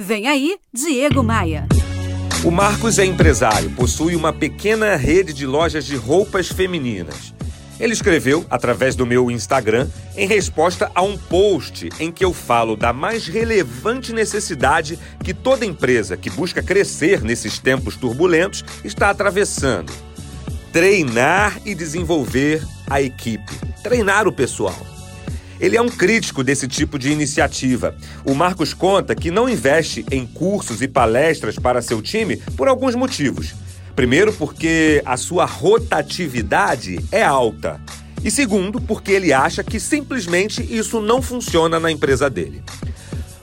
Vem aí, Diego Maia. O Marcos é empresário, possui uma pequena rede de lojas de roupas femininas. Ele escreveu, através do meu Instagram, em resposta a um post em que eu falo da mais relevante necessidade que toda empresa que busca crescer nesses tempos turbulentos está atravessando: treinar e desenvolver a equipe, treinar o pessoal. Ele é um crítico desse tipo de iniciativa. O Marcos conta que não investe em cursos e palestras para seu time por alguns motivos. Primeiro, porque a sua rotatividade é alta. E segundo, porque ele acha que simplesmente isso não funciona na empresa dele.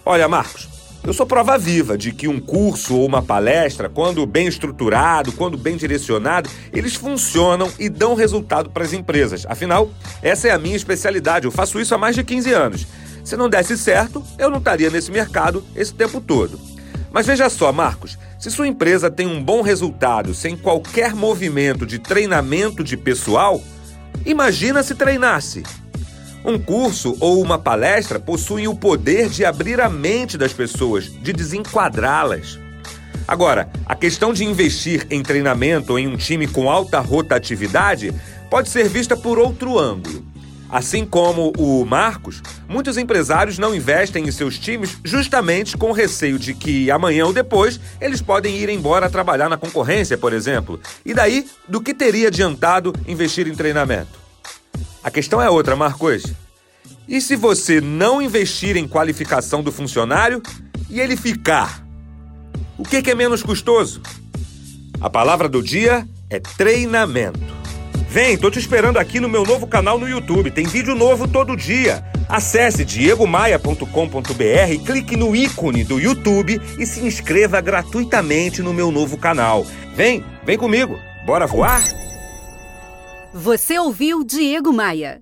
Olha, Marcos, eu sou prova viva de que um curso ou uma palestra, quando bem estruturado, quando bem direcionado, eles funcionam e dão resultado para as empresas. Afinal, essa é a minha especialidade. Eu faço isso há mais de 15 anos. Se não desse certo, eu não estaria nesse mercado esse tempo todo. Mas veja só, Marcos, se sua empresa tem um bom resultado sem qualquer movimento de treinamento de pessoal, imagina se treinasse. Um curso ou uma palestra possuem o poder de abrir a mente das pessoas, de desenquadrá-las. Agora, a questão de investir em treinamento em um time com alta rotatividade pode ser vista por outro ângulo. Assim como o Marcos, muitos empresários não investem em seus times justamente com receio de que amanhã ou depois eles podem ir embora trabalhar na concorrência, por exemplo. E daí, do que teria adiantado investir em treinamento? A questão é outra, Marcos. E se você não investir em qualificação do funcionário e ele ficar? O que, é menos custoso? A palavra do dia é treinamento. Vem, tô te esperando aqui no meu novo canal no YouTube. Tem vídeo novo todo dia. Acesse diegomaia.com.br, clique no ícone do YouTube e se inscreva gratuitamente no meu novo canal. Vem, vem comigo. Bora voar? Você ouviu Diego Maia.